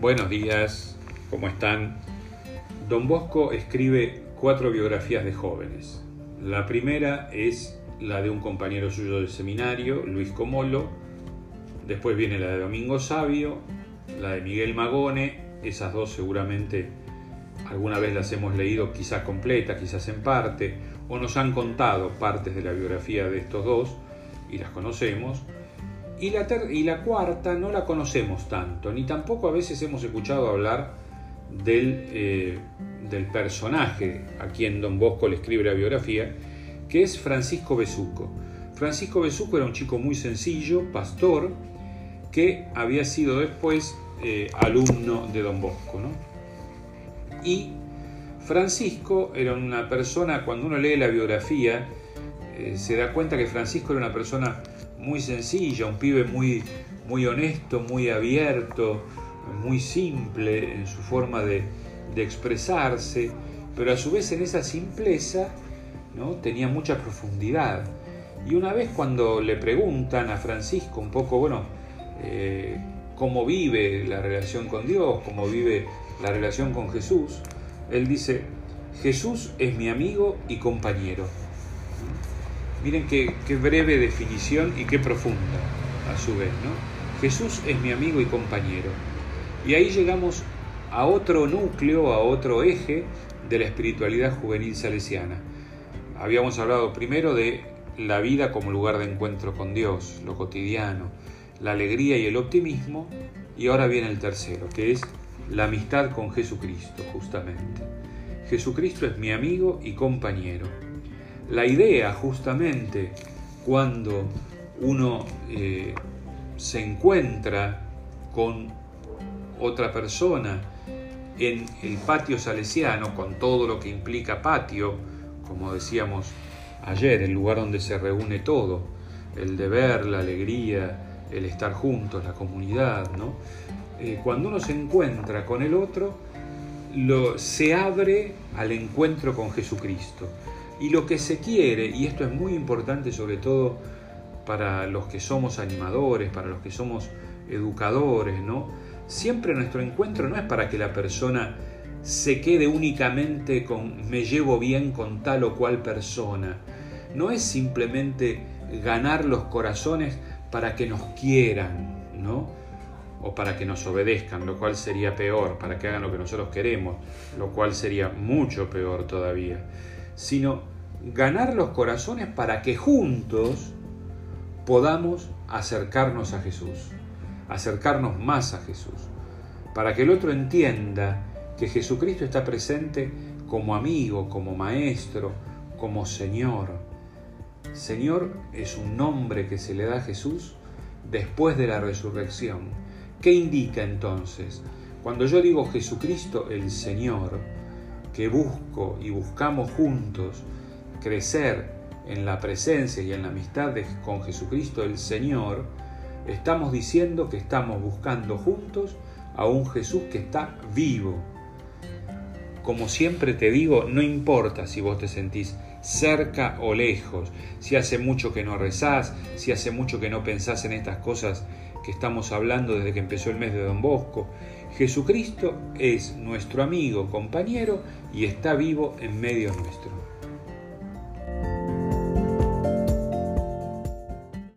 Buenos días, ¿cómo están? Don Bosco escribe cuatro biografías de jóvenes. La primera es la de un compañero suyo del seminario, Luis Comolo. Después viene la de Domingo Sabio, la de Miguel Magone. Esas dos seguramente alguna vez las hemos leído quizás completa, quizás en parte, o nos han contado partes de la biografía de estos dos y las conocemos. Y la, y la cuarta no la conocemos tanto, ni tampoco a veces hemos escuchado hablar del, eh, del personaje a quien don Bosco le escribe la biografía, que es Francisco Besuco. Francisco Besuco era un chico muy sencillo, pastor, que había sido después eh, alumno de don Bosco. ¿no? Y Francisco era una persona, cuando uno lee la biografía, eh, se da cuenta que Francisco era una persona muy sencilla, un pibe muy, muy honesto, muy abierto, muy simple en su forma de, expresarse, pero a su vez en esa simpleza ¿no? tenía mucha profundidad. Y una vez cuando le preguntan a Francisco un poco, bueno, eh, cómo vive la relación con Dios, cómo vive la relación con Jesús, él dice, Jesús es mi amigo y compañero. Miren qué, breve definición y qué profunda a su vez, ¿no? Jesús es mi amigo y compañero. Y ahí llegamos a otro núcleo, a otro eje de la espiritualidad juvenil salesiana. Habíamos hablado primero de la vida como lugar de encuentro con Dios, lo cotidiano, la alegría y el optimismo, y ahora viene el tercero, que es la amistad con Jesucristo, justamente. Jesucristo es mi amigo y compañero la idea justamente cuando uno eh, se encuentra con otra persona en el patio salesiano, con todo lo que implica patio, como decíamos ayer, el lugar donde se reúne todo, el deber, la alegría, el estar juntos, la comunidad, ¿no? Eh, cuando uno se encuentra con el otro, lo, se abre al encuentro con Jesucristo. Y lo que se quiere, y esto es muy importante sobre todo para los que somos animadores, para los que somos educadores, ¿no? Siempre nuestro encuentro no es para que la persona se quede únicamente con me llevo bien con tal o cual persona. No es simplemente ganar los corazones para que nos quieran, ¿no? O para que nos obedezcan, lo cual sería peor, para que hagan lo que nosotros queremos, lo cual sería mucho peor todavía sino ganar los corazones para que juntos podamos acercarnos a Jesús, acercarnos más a Jesús, para que el otro entienda que Jesucristo está presente como amigo, como maestro, como Señor. Señor es un nombre que se le da a Jesús después de la resurrección. ¿Qué indica entonces? Cuando yo digo Jesucristo el Señor, que busco y buscamos juntos crecer en la presencia y en la amistad con Jesucristo el Señor, estamos diciendo que estamos buscando juntos a un Jesús que está vivo. Como siempre te digo, no importa si vos te sentís cerca o lejos, si hace mucho que no rezás, si hace mucho que no pensás en estas cosas que estamos hablando desde que empezó el mes de Don Bosco. Jesucristo es nuestro amigo, compañero y está vivo en medio nuestro.